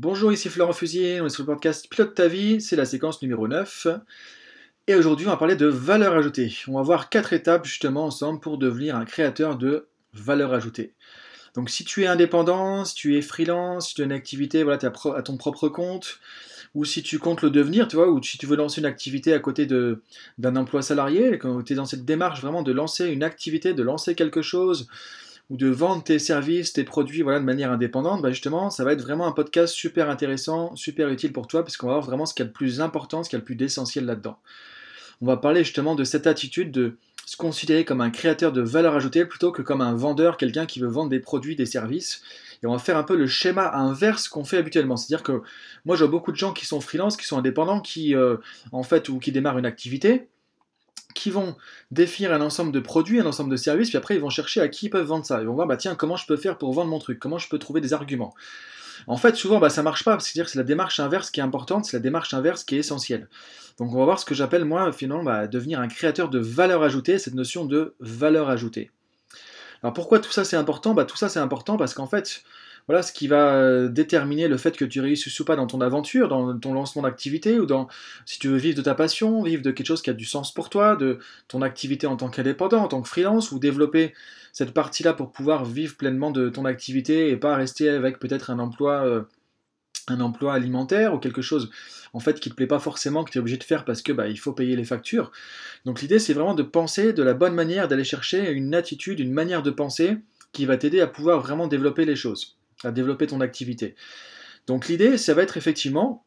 Bonjour, ici Florent Fusier, on est sur le podcast Pilote ta vie, c'est la séquence numéro 9. Et aujourd'hui, on va parler de valeur ajoutée. On va voir quatre étapes justement ensemble pour devenir un créateur de valeur ajoutée. Donc si tu es indépendant, si tu es freelance, si tu as une activité, voilà, à ton propre compte, ou si tu comptes le devenir, tu vois, ou si tu veux lancer une activité à côté d'un emploi salarié, quand tu es dans cette démarche vraiment de lancer une activité, de lancer quelque chose, ou de vendre tes services, tes produits voilà, de manière indépendante, bah justement, ça va être vraiment un podcast super intéressant, super utile pour toi, puisqu'on va voir vraiment ce qu'il y a de plus important, ce qu'il y a de plus essentiel là-dedans. On va parler justement de cette attitude de se considérer comme un créateur de valeur ajoutée plutôt que comme un vendeur, quelqu'un qui veut vendre des produits, des services. Et on va faire un peu le schéma inverse qu'on fait habituellement. C'est-à-dire que moi, vois beaucoup de gens qui sont freelance, qui sont indépendants, qui, euh, en fait, ou qui démarrent une activité, qui vont définir un ensemble de produits, un ensemble de services, puis après ils vont chercher à qui ils peuvent vendre ça. Ils vont voir, bah tiens, comment je peux faire pour vendre mon truc, comment je peux trouver des arguments? En fait, souvent, bah, ça marche pas, c'est-à-dire que c'est la démarche inverse qui est importante, c'est la démarche inverse qui est essentielle. Donc on va voir ce que j'appelle, moi, finalement, bah, devenir un créateur de valeur ajoutée, cette notion de valeur ajoutée. Alors pourquoi tout ça c'est important? Bah, Tout ça c'est important parce qu'en fait, voilà ce qui va euh, déterminer le fait que tu réussisses ou pas dans ton aventure, dans ton lancement d'activité, ou dans si tu veux vivre de ta passion, vivre de quelque chose qui a du sens pour toi, de ton activité en tant qu'indépendant, en tant que freelance, ou développer cette partie-là pour pouvoir vivre pleinement de ton activité et pas rester avec peut-être un emploi. Euh, alimentaire ou quelque chose en fait qui te plaît pas forcément que tu es obligé de faire parce que bah, il faut payer les factures. Donc l'idée c'est vraiment de penser de la bonne manière, d'aller chercher une attitude, une manière de penser qui va t'aider à pouvoir vraiment développer les choses à développer ton activité. Donc l'idée, ça va être effectivement,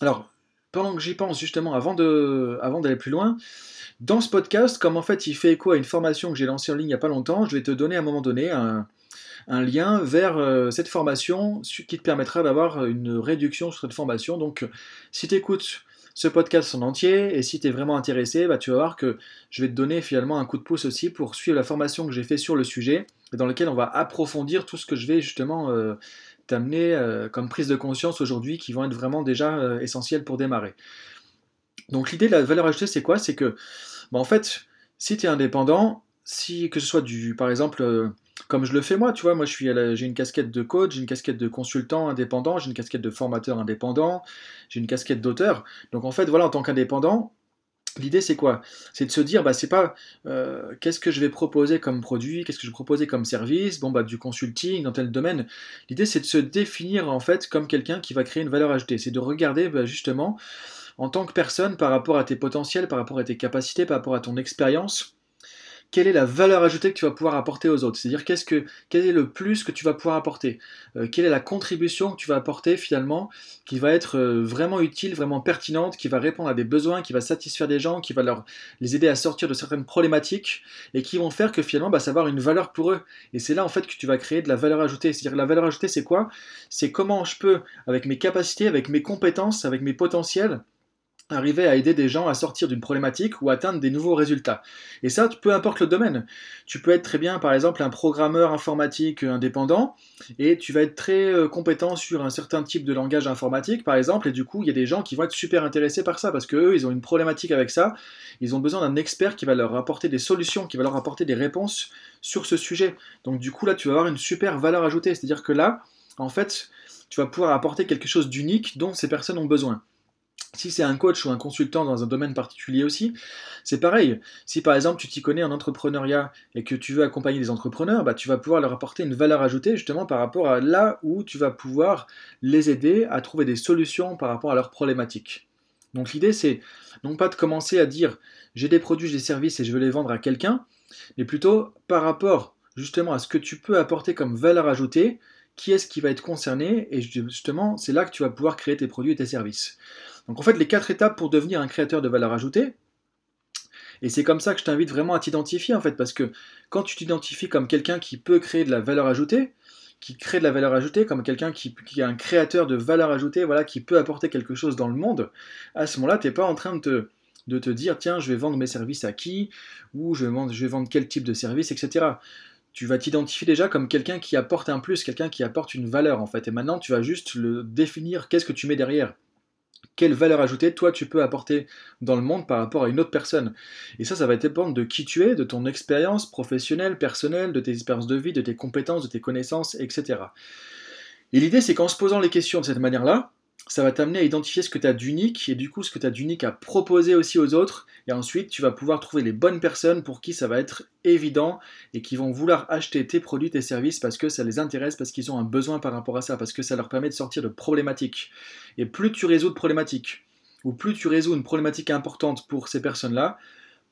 alors pendant que j'y pense justement, avant d'aller avant plus loin, dans ce podcast, comme en fait il fait écho à une formation que j'ai lancée en ligne il n'y a pas longtemps, je vais te donner à un moment donné un, lien vers euh, cette formation qui te permettra d'avoir une réduction sur cette formation. Donc si tu écoutes ce podcast en entier. Et si tu es vraiment intéressé, bah, tu vas voir que je vais te donner finalement un coup de pouce aussi pour suivre la formation que j'ai fait sur le sujet, dans laquelle on va approfondir tout ce que je vais justement euh, t'amener euh, comme prise de conscience aujourd'hui, qui vont être vraiment déjà euh, pour démarrer. Donc l'idée de la valeur ajoutée, c'est quoi? C'est que, bah, en fait, si tu es indépendant, si que ce soit du, par exemple, comme je le fais moi, tu vois, moi j'ai une casquette de coach, j'ai une casquette de consultant indépendant, j'ai une casquette de formateur indépendant, j'ai une casquette d'auteur. Donc en fait, voilà, en tant qu'indépendant, L'idée c'est quoi? C'est de se dire bah c'est pas euh, qu'est-ce que je vais proposer comme produit, qu'est-ce que je vais proposer comme service, bon bah du consulting dans tel domaine. L'idée c'est de se définir en fait comme quelqu'un qui va créer une valeur ajoutée. C'est de regarder bah, justement en tant que personne par rapport à tes potentiels, par rapport à tes capacités, par rapport à ton expérience, quelle est la valeur ajoutée que tu vas pouvoir apporter aux autres? C'est-à-dire qu'est-ce que, quel est le plus que tu vas pouvoir apporter? Euh, quelle est la contribution que tu vas apporter finalement qui va être euh, vraiment utile, vraiment pertinente, qui va répondre à des besoins, qui va satisfaire des gens, qui va leur, les aider à sortir de certaines problématiques et qui vont faire que finalement bah, ça va avoir une valeur pour eux? Et c'est là en fait que tu vas créer de la valeur ajoutée. C'est-à-dire la valeur ajoutée c'est quoi? C'est comment je peux, avec mes capacités, avec mes compétences, avec mes potentiels, arriver à aider des gens à sortir d'une problématique ou atteindre des nouveaux résultats. Et ça, peu importe le domaine. Tu peux être très bien, par exemple, un programmeur informatique indépendant, et tu vas être très euh, compétent sur un certain type de langage informatique, par exemple, et du coup, il y a des gens qui vont être super intéressés par ça, parce qu'eux, ils ont une problématique avec ça, ils ont besoin d'un expert qui va leur apporter des solutions, qui va leur apporter des réponses sur ce sujet. Donc du coup, là, tu vas avoir une super valeur ajoutée. C'est-à-dire que là, en fait, tu vas pouvoir apporter quelque chose d'unique dont ces personnes ont besoin. Si c'est un coach ou un consultant dans un domaine particulier aussi, c'est pareil. Si par exemple tu t'y connais en entrepreneuriat et que tu veux accompagner des entrepreneurs, bah, tu vas pouvoir leur apporter une valeur ajoutée justement par rapport à là où tu vas pouvoir les aider à trouver des solutions par rapport à leurs problématiques. Donc l'idée c'est non pas de commencer à dire j'ai des produits, j'ai des services et je veux les vendre à quelqu'un, mais plutôt par rapport justement à ce que tu peux apporter comme valeur ajoutée, qui est-ce qui va être concerné, et justement c'est là que tu vas pouvoir créer tes produits et tes services. Donc en fait, les quatre étapes pour devenir un créateur de valeur ajoutée, et c'est comme ça que je t'invite vraiment à t'identifier en fait, parce que quand tu t'identifies comme quelqu'un qui peut créer de la valeur ajoutée, qui crée de la valeur ajoutée, comme quelqu'un qui, est un créateur de valeur ajoutée, voilà, qui peut apporter quelque chose dans le monde, à ce moment-là, tu n'es pas en train de te, de te dire, tiens, je vais vendre mes services à qui, ou je vais vendre, je vais vendre quel type de service, etc. Tu vas t'identifier déjà comme quelqu'un qui apporte un plus, quelqu'un qui apporte une valeur en fait. Et maintenant, tu vas juste le définir, qu'est-ce que tu mets derrière quelle valeur ajoutée toi tu peux apporter dans le monde par rapport à une autre personne. Et ça, ça va dépendre de qui tu es, de ton expérience professionnelle, personnelle, de tes expériences de vie, de tes compétences, de tes connaissances, etc. Et l'idée, c'est qu'en se posant les questions de cette manière-là, ça va t'amener à identifier ce que tu as d'unique et du coup ce que tu as d'unique à proposer aussi aux autres. Et ensuite, tu vas pouvoir trouver les bonnes personnes pour qui ça va être évident et qui vont vouloir acheter tes produits, tes services parce que ça les intéresse, parce qu'ils ont un besoin par rapport à ça, parce que ça leur permet de sortir de problématiques. Et plus tu résous de problématiques, ou plus tu résous une problématique importante pour ces personnes-là,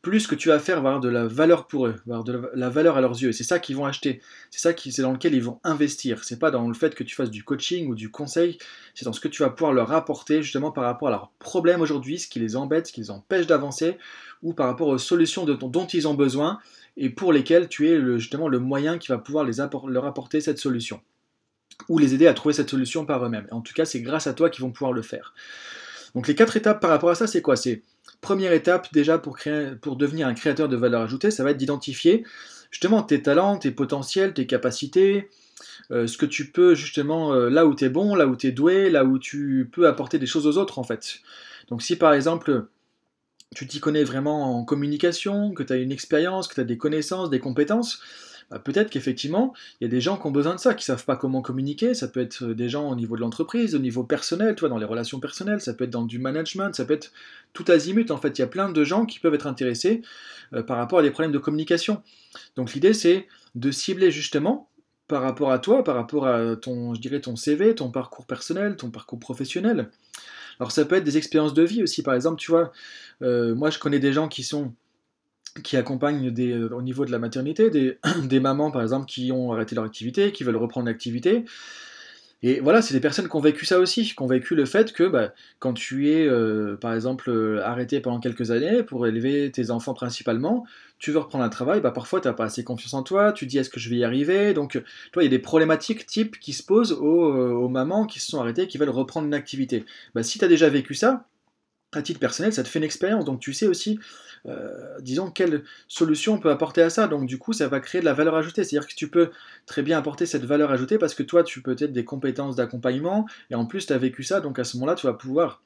plus que tu vas faire va avoir de la valeur pour eux, va avoir de la valeur à leurs yeux. C'est ça qu'ils vont acheter. C'est ça c'est dans lequel ils vont investir. C'est pas dans le fait que tu fasses du coaching ou du conseil. C'est dans ce que tu vas pouvoir leur apporter justement par rapport à leurs problèmes aujourd'hui, ce qui les embête, ce qui les empêche d'avancer, ou par rapport aux solutions dont ils ont besoin et pour lesquelles tu es justement le moyen qui va pouvoir leur apporter cette solution ou les aider à trouver cette solution par eux-mêmes. En tout cas, c'est grâce à toi qu'ils vont pouvoir le faire. Donc les quatre étapes par rapport à ça, c'est quoi? C'est première étape déjà pour, devenir un créateur de valeur ajoutée, ça va être d'identifier justement tes talents, tes potentiels, tes capacités, euh, ce que tu peux justement euh, là où tu es bon, là où tu es doué, là où tu peux apporter des choses aux autres en fait. Donc si par exemple tu t'y connais vraiment en communication, que tu as une expérience, que tu as des connaissances, des compétences, bah, peut-être qu'effectivement, il y a des gens qui ont besoin de ça, qui savent pas comment communiquer. Ça peut être des gens au niveau de l'entreprise, au niveau personnel, toi, dans les relations personnelles, ça peut être dans du management, ça peut être tout azimut. En fait, il y a plein de gens qui peuvent être intéressés euh, par rapport à des problèmes de communication. Donc l'idée, c'est de cibler justement par rapport à toi, par rapport à ton, je dirais, ton CV, ton parcours personnel, ton parcours professionnel. Alors ça peut être des expériences de vie aussi, par exemple, tu vois, euh, moi je connais des gens qui sont qui accompagnent des, au niveau de la maternité, des, mamans par exemple qui ont arrêté leur activité, qui veulent reprendre l'activité. Et voilà, c'est des personnes qui ont vécu ça aussi, qui ont vécu le fait que bah, quand tu es euh, par exemple euh, arrêté pendant quelques années pour élever tes enfants principalement, tu veux reprendre un travail, bah, parfois tu n'as pas assez confiance en toi, tu dis est-ce que je vais y arriver? Donc toi, il y a des problématiques types qui se posent aux, euh, aux mamans qui se sont arrêtées, qui veulent reprendre une activité. Bah, si tu as déjà vécu ça, à titre personnel, ça te fait une expérience, donc tu sais aussi euh, disons, quelle solution on peut apporter à ça. Donc du coup, ça va créer de la valeur ajoutée. C'est-à-dire que tu peux très bien apporter cette valeur ajoutée parce que toi, tu peux être des compétences d'accompagnement et en plus, tu as vécu ça. Donc à ce moment-là, tu vas pouvoir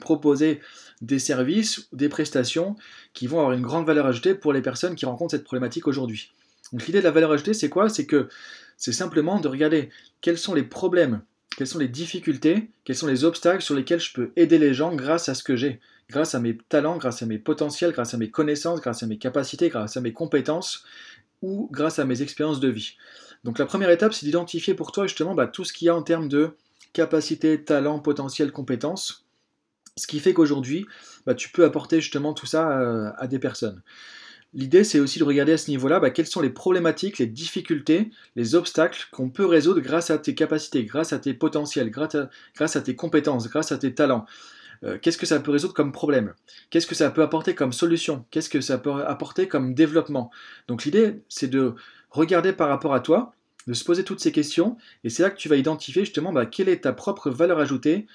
proposer des services, des prestations qui vont avoir une grande valeur ajoutée pour les personnes qui rencontrent cette problématique aujourd'hui. Donc l'idée de la valeur ajoutée, c'est quoi? C'est que c'est simplement de regarder quels sont les problèmes, quelles sont les difficultés, quels sont les obstacles sur lesquels je peux aider les gens grâce à ce que j'ai? Grâce à mes talents, grâce à mes potentiels, grâce à mes connaissances, grâce à mes capacités, grâce à mes compétences ou grâce à mes expériences de vie. Donc la première étape, c'est d'identifier pour toi justement bah, tout ce qu'il y a en termes de capacité, talent, potentiel, compétences, ce qui fait qu'aujourd'hui, bah, tu peux apporter justement tout ça euh, à, des personnes. L'idée, c'est aussi de regarder à ce niveau-là bah, quelles sont les problématiques, les difficultés, les obstacles qu'on peut résoudre grâce à tes capacités, grâce à tes potentiels, grâce à tes compétences, grâce à tes talents. Euh, qu'est-ce que ça peut résoudre comme problème? Qu'est-ce que ça peut apporter comme solution? Qu'est-ce que ça peut apporter comme développement? Donc l'idée, c'est de regarder par rapport à toi, de se poser toutes ces questions, et c'est là que tu vas identifier justement bah, quelle est ta propre valeur ajoutée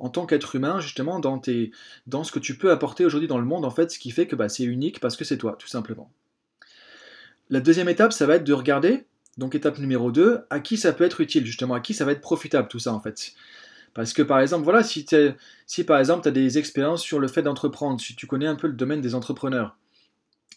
en tant qu'être humain, justement, dans, ce que tu peux apporter aujourd'hui dans le monde, en fait, ce qui fait que bah, c'est unique parce que c'est toi, tout simplement. La deuxième étape, ça va être de regarder, donc étape numéro 2, à qui ça peut être utile, justement, à qui ça va être profitable, tout ça, en fait. Parce que par exemple, voilà, si, si par exemple tu as des expériences sur le fait d'entreprendre, si tu connais un peu le domaine des entrepreneurs,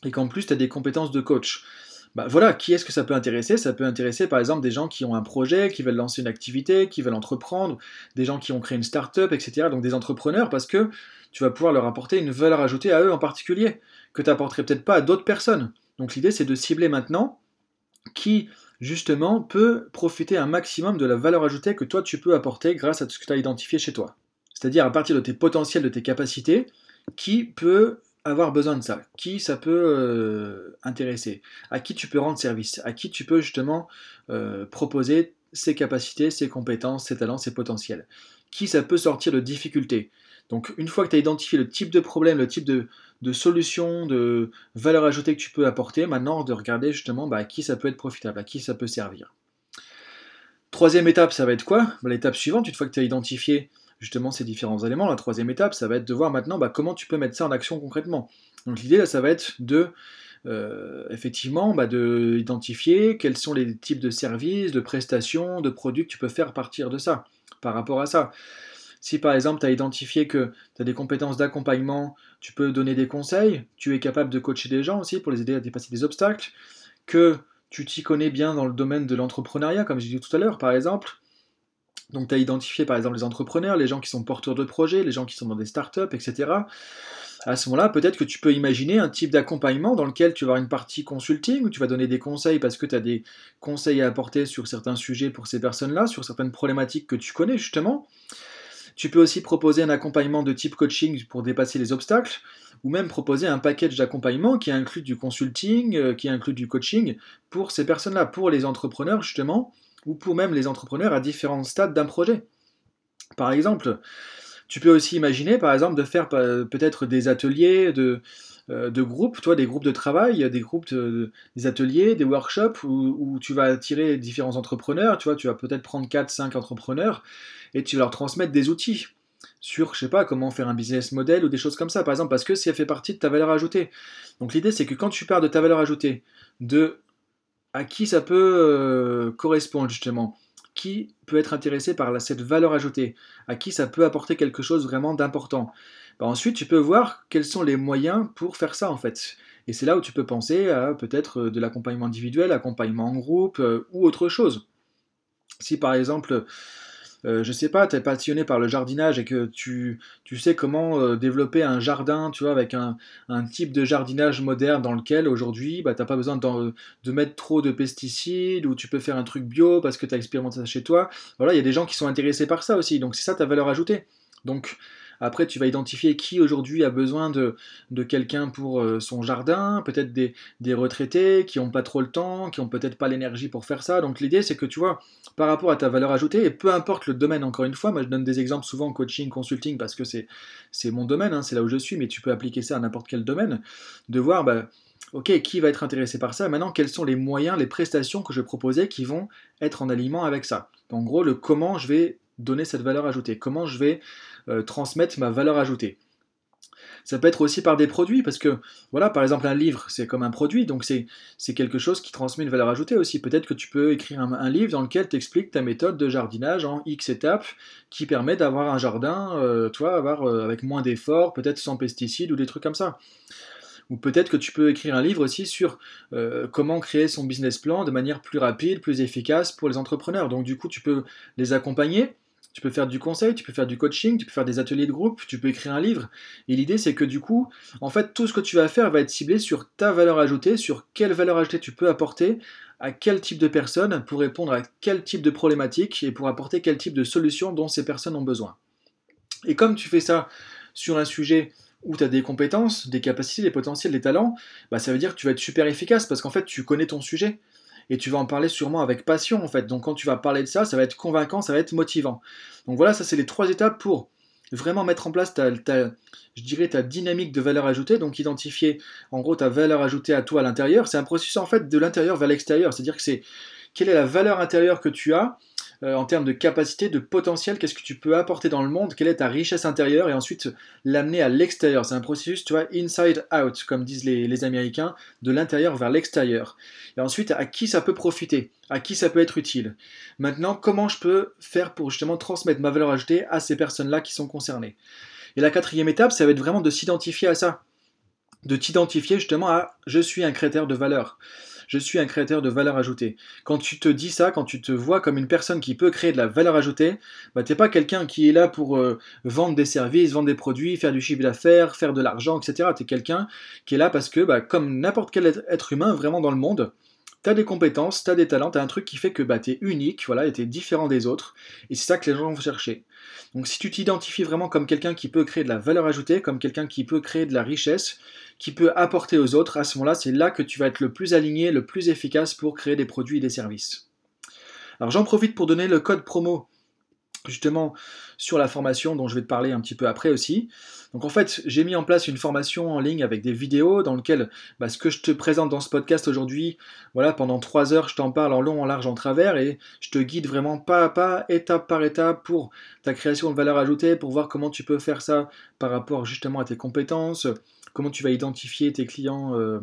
et qu'en plus tu as des compétences de coach, bah voilà, qui est-ce que ça peut intéresser? Ça peut intéresser par exemple des gens qui ont un projet, qui veulent lancer une activité, qui veulent entreprendre, des gens qui ont créé une start-up, etc. Donc des entrepreneurs parce que tu vas pouvoir leur apporter une valeur ajoutée à eux en particulier, que tu n'apporterais peut-être pas à d'autres personnes. Donc l'idée c'est de cibler maintenant qui justement, peut profiter un maximum de la valeur ajoutée que toi tu peux apporter grâce à tout ce que tu as identifié chez toi. C'est-à-dire à partir de tes potentiels, de tes capacités, qui peut avoir besoin de ça, qui ça peut euh, intéresser, à qui tu peux rendre service, à qui tu peux justement euh, proposer ses capacités, ses compétences, ses talents, ses potentiels, qui ça peut sortir de difficultés? Donc une fois que tu as identifié le type de problème, le type de, solutions, de valeur ajoutée que tu peux apporter, maintenant de regarder justement bah, à qui ça peut être profitable, à qui ça peut servir. Troisième étape, ça va être quoi? Bah, L'étape suivante, une fois que tu as identifié justement ces différents éléments, la troisième étape, ça va être de voir maintenant bah, comment tu peux mettre ça en action concrètement. Donc l'idée là, ça va être de euh, effectivement bah, de identifier quels sont les types de services, de prestations, de produits que tu peux faire partir de ça, par rapport à ça. Si par exemple tu as identifié que tu as des compétences d'accompagnement, tu peux donner des conseils, tu es capable de coacher des gens aussi pour les aider à dépasser des obstacles, que tu t'y connais bien dans le domaine de l'entrepreneuriat, comme j'ai dit tout à l'heure par exemple, Donc tu as identifié par exemple les entrepreneurs, les gens qui sont porteurs de projets, les gens qui sont dans des startups, etc. À ce moment-là, peut-être que tu peux imaginer un type d'accompagnement dans lequel tu vas avoir une partie consulting, où tu vas donner des conseils parce que tu as des conseils à apporter sur certains sujets pour ces personnes-là, sur certaines problématiques que tu connais justement. Tu peux aussi proposer un accompagnement de type coaching pour dépasser les obstacles, ou même proposer un package d'accompagnement qui inclut du consulting, euh, qui inclut du coaching pour ces personnes-là, pour les entrepreneurs justement, ou pour même les entrepreneurs à différents stades d'un projet. Par exemple, tu peux aussi imaginer par exemple de faire euh, peut-être des ateliers de, euh, de groupes, toi, des groupes de travail, des groupes, des ateliers, des workshops où, tu vas attirer différents entrepreneurs, tu vois, tu vas peut-être prendre 4-5 entrepreneurs et tu vas leur transmettre des outils sur, je sais pas, comment faire un business model ou des choses comme ça, par exemple, parce que ça fait partie de ta valeur ajoutée. Donc l'idée, c'est que quand tu parles de ta valeur ajoutée, de à qui ça peut euh, correspondre justement, qui peut être intéressé par cette valeur ajoutée, à qui ça peut apporter quelque chose vraiment d'important? Bah, ensuite, tu peux voir quels sont les moyens pour faire ça en fait. Et c'est là où tu peux penser à peut-être de l'accompagnement individuel, accompagnement en groupe euh, ou autre chose. Si par exemple, euh, je sais pas, tu es passionné par le jardinage et que tu, sais comment euh, développer un jardin, tu vois, avec un, type de jardinage moderne dans lequel aujourd'hui, bah, t'as pas besoin de, de, mettre trop de pesticides ou tu peux faire un truc bio parce que tu as expérimenté ça chez toi. Voilà, il y a des gens qui sont intéressés par ça aussi, donc c'est ça ta valeur ajoutée. Donc, après, tu vas identifier qui aujourd'hui a besoin de, quelqu'un pour euh, son jardin, peut-être des, retraités qui n'ont pas trop le temps, qui n'ont peut-être pas l'énergie pour faire ça. Donc l'idée, c'est que tu vois, par rapport à ta valeur ajoutée, et peu importe le domaine, encore une fois, moi je donne des exemples souvent en coaching, consulting, parce que c'est mon domaine, hein, c'est là où je suis, mais tu peux appliquer ça à n'importe quel domaine, de voir, bah, ok, qui va être intéressé par ça Maintenant, quels sont les moyens, les prestations que je proposer qui vont être en alignement avec ça? En gros, le comment je vais donner cette valeur ajoutée, comment je vais euh, transmettre ma valeur ajoutée? Ça peut être aussi par des produits, parce que, voilà, par exemple, un livre, c'est comme un produit, donc c'est quelque chose qui transmet une valeur ajoutée aussi. Peut-être que tu peux écrire un, livre dans lequel tu expliques ta méthode de jardinage en X étapes, qui permet d'avoir un jardin, euh, toi, avoir, euh, avec moins d'efforts, peut-être sans pesticides ou des trucs comme ça. Ou peut-être que tu peux écrire un livre aussi sur comment créer son business plan de manière plus rapide, plus efficace pour les entrepreneurs. Donc du coup, tu peux les accompagner tu peux faire du conseil, tu peux faire du coaching, tu peux faire des ateliers de groupe, tu peux écrire un livre. Et l'idée, c'est que du coup, en fait, tout ce que tu vas faire va être ciblé sur ta valeur ajoutée, sur quelle valeur ajoutée tu peux apporter à quel type de personnes pour répondre à quel type de problématique et pour apporter quel type de solution dont ces personnes ont besoin. Et comme tu fais ça sur un sujet où tu as des compétences, des capacités, des potentiels, des talents, bah ça veut dire que tu vas être super efficace parce qu'en fait tu connais ton sujet et tu vas en parler sûrement avec passion en fait. Donc quand tu vas parler de ça, ça va être convaincant, ça va être motivant. Donc voilà, ça c'est les trois étapes pour vraiment mettre en place ta, je dirais ta dynamique de valeur ajoutée, donc identifier en gros ta valeur ajoutée à toi à l'intérieur. C'est un processus en fait de l'intérieur vers l'extérieur, c'est-à-dire que c'est quelle est la valeur intérieure que tu as euh, en termes de capacité, de potentiel, qu'est-ce que tu peux apporter dans le monde, quelle est ta richesse intérieure, et ensuite l'amener à l'extérieur. C'est un processus, tu vois, inside out, comme disent les, Américains, de l'intérieur vers l'extérieur. Et ensuite, à qui ça peut profiter, à qui ça peut être utile? Maintenant, comment je peux faire pour justement transmettre ma valeur ajoutée à ces personnes-là qui sont concernées? Et la quatrième étape, ça va être vraiment de s'identifier à ça de t'identifier justement à je suis un créateur de valeur je suis un créateur de valeur ajoutée. Quand tu te dis ça, quand tu te vois comme une personne qui peut créer de la valeur ajoutée, bah, t'es pas quelqu'un qui est là pour euh, vendre des services, vendre des produits, faire du chiffre d'affaires, faire de l'argent, etc. Tu es quelqu'un qui est là parce que, bah, comme n'importe quel être humain vraiment dans le monde, tu as des compétences, tu as des talents, tu as un truc qui fait que bah, tu es unique, voilà, et tu es différent des autres. Et c'est ça que les gens vont chercher. Donc si tu t'identifies vraiment comme quelqu'un qui peut créer de la valeur ajoutée, comme quelqu'un qui peut créer de la richesse, qui peut apporter aux autres, à ce moment-là, c'est là que tu vas être le plus aligné, le plus efficace pour créer des produits et des services. Alors j'en profite pour donner le code promo justement sur la formation dont je vais te parler un petit peu après aussi. Donc en fait, j'ai mis en place une formation en ligne avec des vidéos dans lesquelles bah, ce que je te présente dans ce podcast aujourd'hui, voilà, pendant trois heures, je t'en parle en long, en large, en travers et je te guide vraiment pas à pas, étape par étape pour ta création de valeur ajoutée, pour voir comment tu peux faire ça par rapport justement à tes compétences, comment tu vas identifier tes clients. Euh,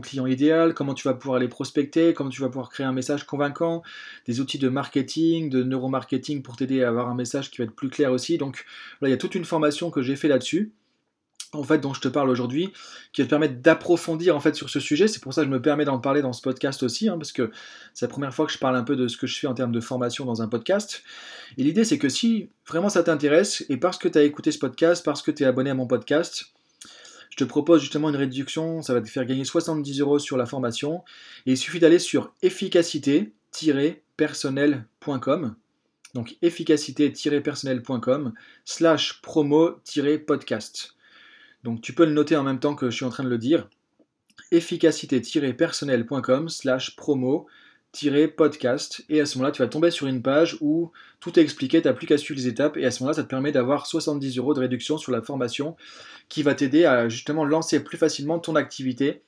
client idéal, comment tu vas pouvoir les prospecter, comment tu vas pouvoir créer un message convaincant, des outils de marketing, de neuromarketing pour t'aider à avoir un message qui va être plus clair aussi. Donc là, il y a toute une formation que j'ai fait là-dessus. en fait dont je te parle aujourd'hui, qui va te permettre d'approfondir en fait sur ce sujet. C'est pour ça que je me permets d'en parler dans ce podcast aussi, hein, parce que c'est la première fois que je parle un peu de ce que je fais en termes de formation dans un podcast. Et l'idée c'est que si vraiment ça t'intéresse, et parce que tu as écouté ce podcast, parce que tu es abonné à mon podcast, je te propose justement une réduction, ça va te faire gagner 70 euros sur la formation. Et il suffit d'aller sur efficacité-personnel.com donc efficacité-personnel.com slash promo-podcast. Donc tu peux le noter en même temps que je suis en train de le dire. efficacité-personnel.com slash promo-podcast. Et à ce moment-là, tu vas tomber sur une page où tout est expliqué, tu n'as plus qu'à suivre les étapes. Et à ce moment-là, ça te permet d'avoir 70 euros de réduction sur la formation qui va t'aider à justement lancer plus facilement ton activité.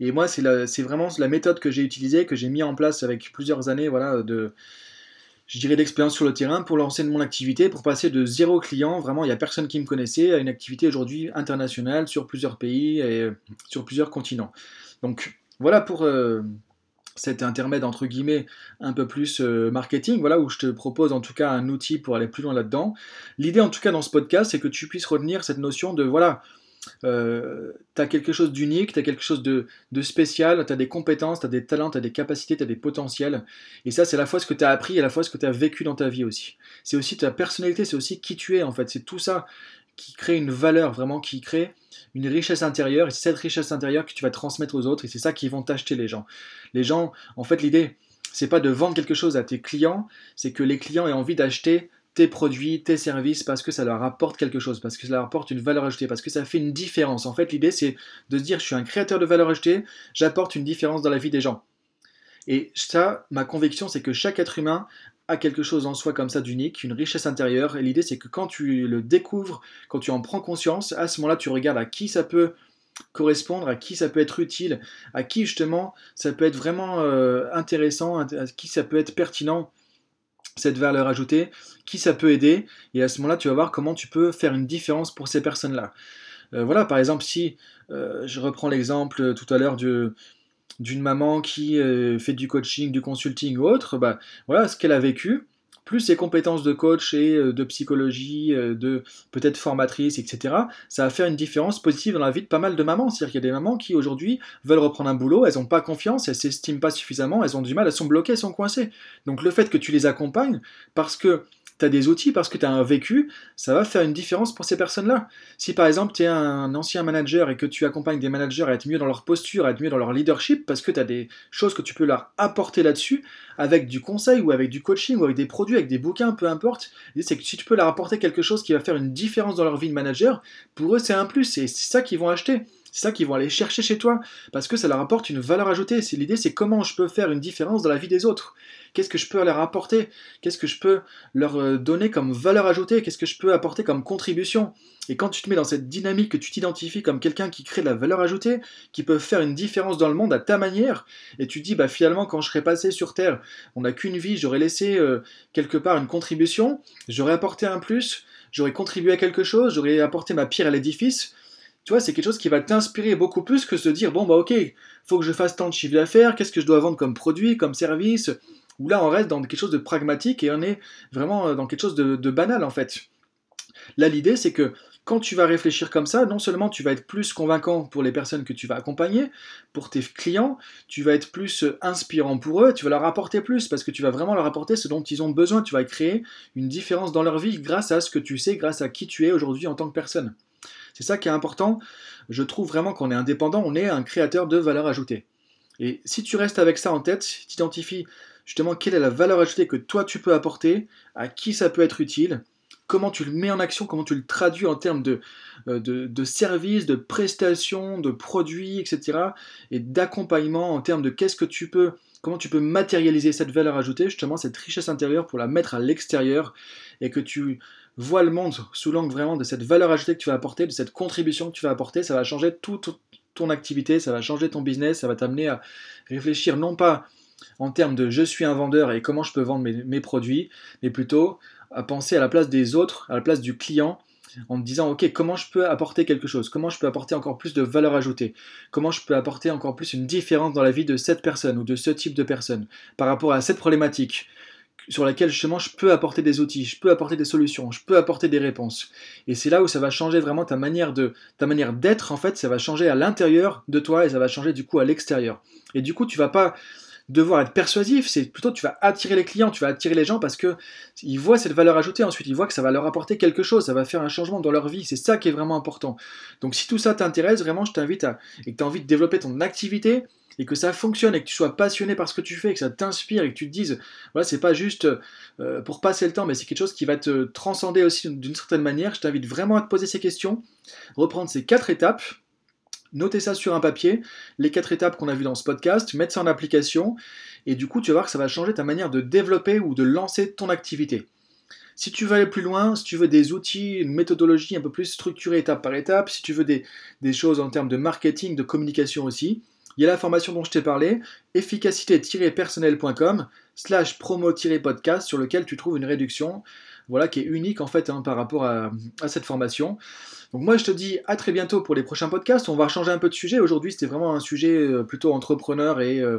Et moi, c'est vraiment la méthode que j'ai utilisée, que j'ai mis en place avec plusieurs années voilà, de, je dirais, d'expérience sur le terrain pour lancer mon activité, pour passer de zéro client, vraiment il n'y a personne qui me connaissait, à une activité aujourd'hui internationale sur plusieurs pays et sur plusieurs continents. Donc voilà pour euh, cet intermède entre guillemets un peu plus euh, marketing, voilà où je te propose en tout cas un outil pour aller plus loin là-dedans. L'idée en tout cas dans ce podcast, c'est que tu puisses retenir cette notion de voilà, euh, tu as quelque chose d'unique, tu as quelque chose de, spécial, tu as des compétences, tu as des talents, tu as des capacités, tu as des potentiels. Et ça, c'est à la fois ce que tu as appris et à la fois ce que tu as vécu dans ta vie aussi. C'est aussi ta personnalité, c'est aussi qui tu es en fait. C'est tout ça qui crée une valeur, vraiment, qui crée une richesse intérieure. Et c'est cette richesse intérieure que tu vas transmettre aux autres et c'est ça qui vont t'acheter les gens. Les gens, en fait, l'idée, c'est pas de vendre quelque chose à tes clients, c'est que les clients aient envie d'acheter tes produits, tes services, parce que ça leur apporte quelque chose, parce que ça leur apporte une valeur ajoutée, parce que ça fait une différence. En fait, l'idée, c'est de se dire, je suis un créateur de valeur ajoutée, j'apporte une différence dans la vie des gens. Et ça, ma conviction, c'est que chaque être humain quelque chose en soi comme ça d'unique, une richesse intérieure. Et l'idée, c'est que quand tu le découvres, quand tu en prends conscience, à ce moment-là, tu regardes à qui ça peut correspondre, à qui ça peut être utile, à qui justement ça peut être vraiment euh, intéressant, à qui ça peut être pertinent cette valeur ajoutée, qui ça peut aider, et à ce moment-là, tu vas voir comment tu peux faire une différence pour ces personnes-là. Euh, voilà, par exemple, si euh, je reprends l'exemple tout à l'heure d'une maman qui euh, fait du coaching, du consulting ou autre, bah, voilà ce qu'elle a vécu, plus ses compétences de coach et euh, de psychologie, euh, de peut-être formatrice, etc., ça va faire une différence positive dans la vie de pas mal de mamans. C'est-à-dire qu'il y a des mamans qui aujourd'hui veulent reprendre un boulot, elles n'ont pas confiance, elles s'estiment pas suffisamment, elles ont du mal, elles sont bloquées, elles sont coincées. Donc le fait que tu les accompagnes, parce que tu as des outils, parce que tu as un vécu, ça va faire une différence pour ces personnes-là. Si par exemple tu es un ancien manager et que tu accompagnes des managers à être mieux dans leur posture, à être mieux dans leur leadership, parce que tu as des choses que tu peux leur apporter là-dessus, avec du conseil ou avec du coaching ou avec des produits, avec des bouquins, peu importe, c'est que si tu peux leur apporter quelque chose qui va faire une différence dans leur vie de manager, pour eux c'est un plus, et c'est ça qu'ils vont acheter. C'est ça qu'ils vont aller chercher chez toi, parce que ça leur apporte une valeur ajoutée. L'idée, c'est comment je peux faire une différence dans la vie des autres. Qu'est-ce que je peux leur apporter? Qu'est-ce que je peux leur euh, donner comme valeur ajoutée? Qu'est-ce que je peux apporter comme contribution? Et quand tu te mets dans cette dynamique, que tu t'identifies comme quelqu'un qui crée de la valeur ajoutée, qui peut faire une différence dans le monde à ta manière, et tu te dis, bah finalement, quand je serai passé sur Terre, on n'a qu'une vie, j'aurais laissé euh, quelque part une contribution, j'aurais apporté un plus, j'aurais contribué à quelque chose, j'aurais apporté ma pierre à l'édifice, tu vois, c'est quelque chose qui va t'inspirer beaucoup plus que se dire, bon, bah ok, faut que je fasse tant de chiffre d'affaires, qu'est-ce que je dois vendre comme produit, comme service, où là on reste dans quelque chose de pragmatique et on est vraiment euh, dans quelque chose de, banal en fait. Là l'idée c'est que quand tu vas réfléchir comme ça, non seulement tu vas être plus convaincant pour les personnes que tu vas accompagner, pour tes clients, tu vas être plus euh, inspirant pour eux, tu vas leur apporter plus parce que tu vas vraiment leur apporter ce dont ils ont besoin, tu vas créer une différence dans leur vie grâce à ce que tu sais, grâce à qui tu es aujourd'hui en tant que personne. C'est ça qui est important. Je trouve vraiment qu'on est indépendant, on est un créateur de valeur ajoutée. Et si tu restes avec ça en tête, tu identifies justement quelle est la valeur ajoutée que toi tu peux apporter, à qui ça peut être utile, comment tu le mets en action, comment tu le traduis en termes de, euh, de, services, de prestations, de produits, etc. Et d'accompagnement en termes de qu'est-ce que tu peux, comment tu peux matérialiser cette valeur ajoutée, justement cette richesse intérieure pour la mettre à l'extérieur? Et que tu vois le monde sous l'angle vraiment de cette valeur ajoutée que tu vas apporter, de cette contribution que tu vas apporter, ça va changer toute ton activité, ça va changer ton business, ça va t'amener à réfléchir non pas en termes de je suis un vendeur et comment je peux vendre mes, produits, mais plutôt à penser à la place des autres, à la place du client, en me disant ok comment je peux apporter quelque chose, comment je peux apporter encore plus de valeur ajoutée, comment je peux apporter encore plus une différence dans la vie de cette personne ou de ce type de personne par rapport à cette problématique sur laquelle justement je peux apporter des outils, je peux apporter des solutions, je peux apporter des réponses? Et c'est là où ça va changer vraiment ta manière de ta manière d'être en fait, ça va changer à l'intérieur de toi et ça va changer du coup à l'extérieur. Et du coup, tu vas pas devoir être persuasif, c'est plutôt tu vas attirer les clients, tu vas attirer les gens parce que ils voient cette valeur ajoutée ensuite, ils voient que ça va leur apporter quelque chose, ça va faire un changement dans leur vie, c'est ça qui est vraiment important. Donc si tout ça t'intéresse, vraiment je t'invite à et que tu as envie de développer ton activité, et que ça fonctionne et que tu sois passionné par ce que tu fais, que ça t'inspire et que tu te dises, voilà, c'est pas juste euh, pour passer le temps, mais c'est quelque chose qui va te transcender aussi d'une certaine manière. Je t'invite vraiment à te poser ces questions, reprendre ces quatre étapes, noter ça sur un papier, les quatre étapes qu'on a vues dans ce podcast, mettre ça en application, et du coup, tu vas voir que ça va changer ta manière de développer ou de lancer ton activité. Si tu veux aller plus loin, si tu veux des outils, une méthodologie un peu plus structurée étape par étape, si tu veux des, des choses en termes de marketing, de communication aussi, il y a la formation dont je t'ai parlé, efficacité-personnel.com slash promo-podcast sur lequel tu trouves une réduction voilà, qui est unique en fait hein, par rapport à, cette formation. Donc moi je te dis à très bientôt pour les prochains podcasts. On va changer un peu de sujet. Aujourd'hui c'était vraiment un sujet euh, plutôt entrepreneur et euh,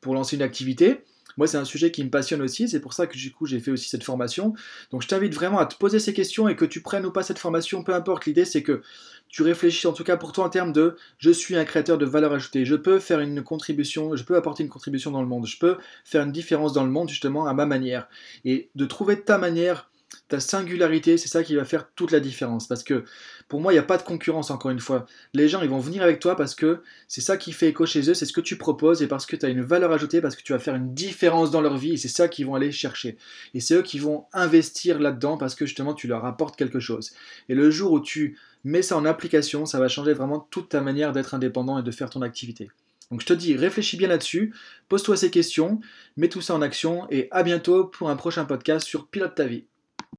pour lancer une activité. Moi, c'est un sujet qui me passionne aussi, c'est pour ça que du coup j'ai fait aussi cette formation. Donc je t'invite vraiment à te poser ces questions et que tu prennes ou pas cette formation, peu importe. L'idée c'est que tu réfléchis en tout cas pour toi en termes de je suis un créateur de valeur ajoutée, je peux faire une contribution, je peux apporter une contribution dans le monde, je peux faire une différence dans le monde justement à ma manière. Et de trouver ta manière ta singularité, c'est ça qui va faire toute la différence. Parce que pour moi, il n'y a pas de concurrence, encore une fois. Les gens, ils vont venir avec toi parce que c'est ça qui fait écho chez eux, c'est ce que tu proposes et parce que tu as une valeur ajoutée, parce que tu vas faire une différence dans leur vie et c'est ça qu'ils vont aller chercher. Et c'est eux qui vont investir là-dedans parce que justement, tu leur apportes quelque chose. Et le jour où tu mets ça en application, ça va changer vraiment toute ta manière d'être indépendant et de faire ton activité. Donc je te dis, réfléchis bien là-dessus, pose-toi ces questions, mets tout ça en action et à bientôt pour un prochain podcast sur Pilote ta vie.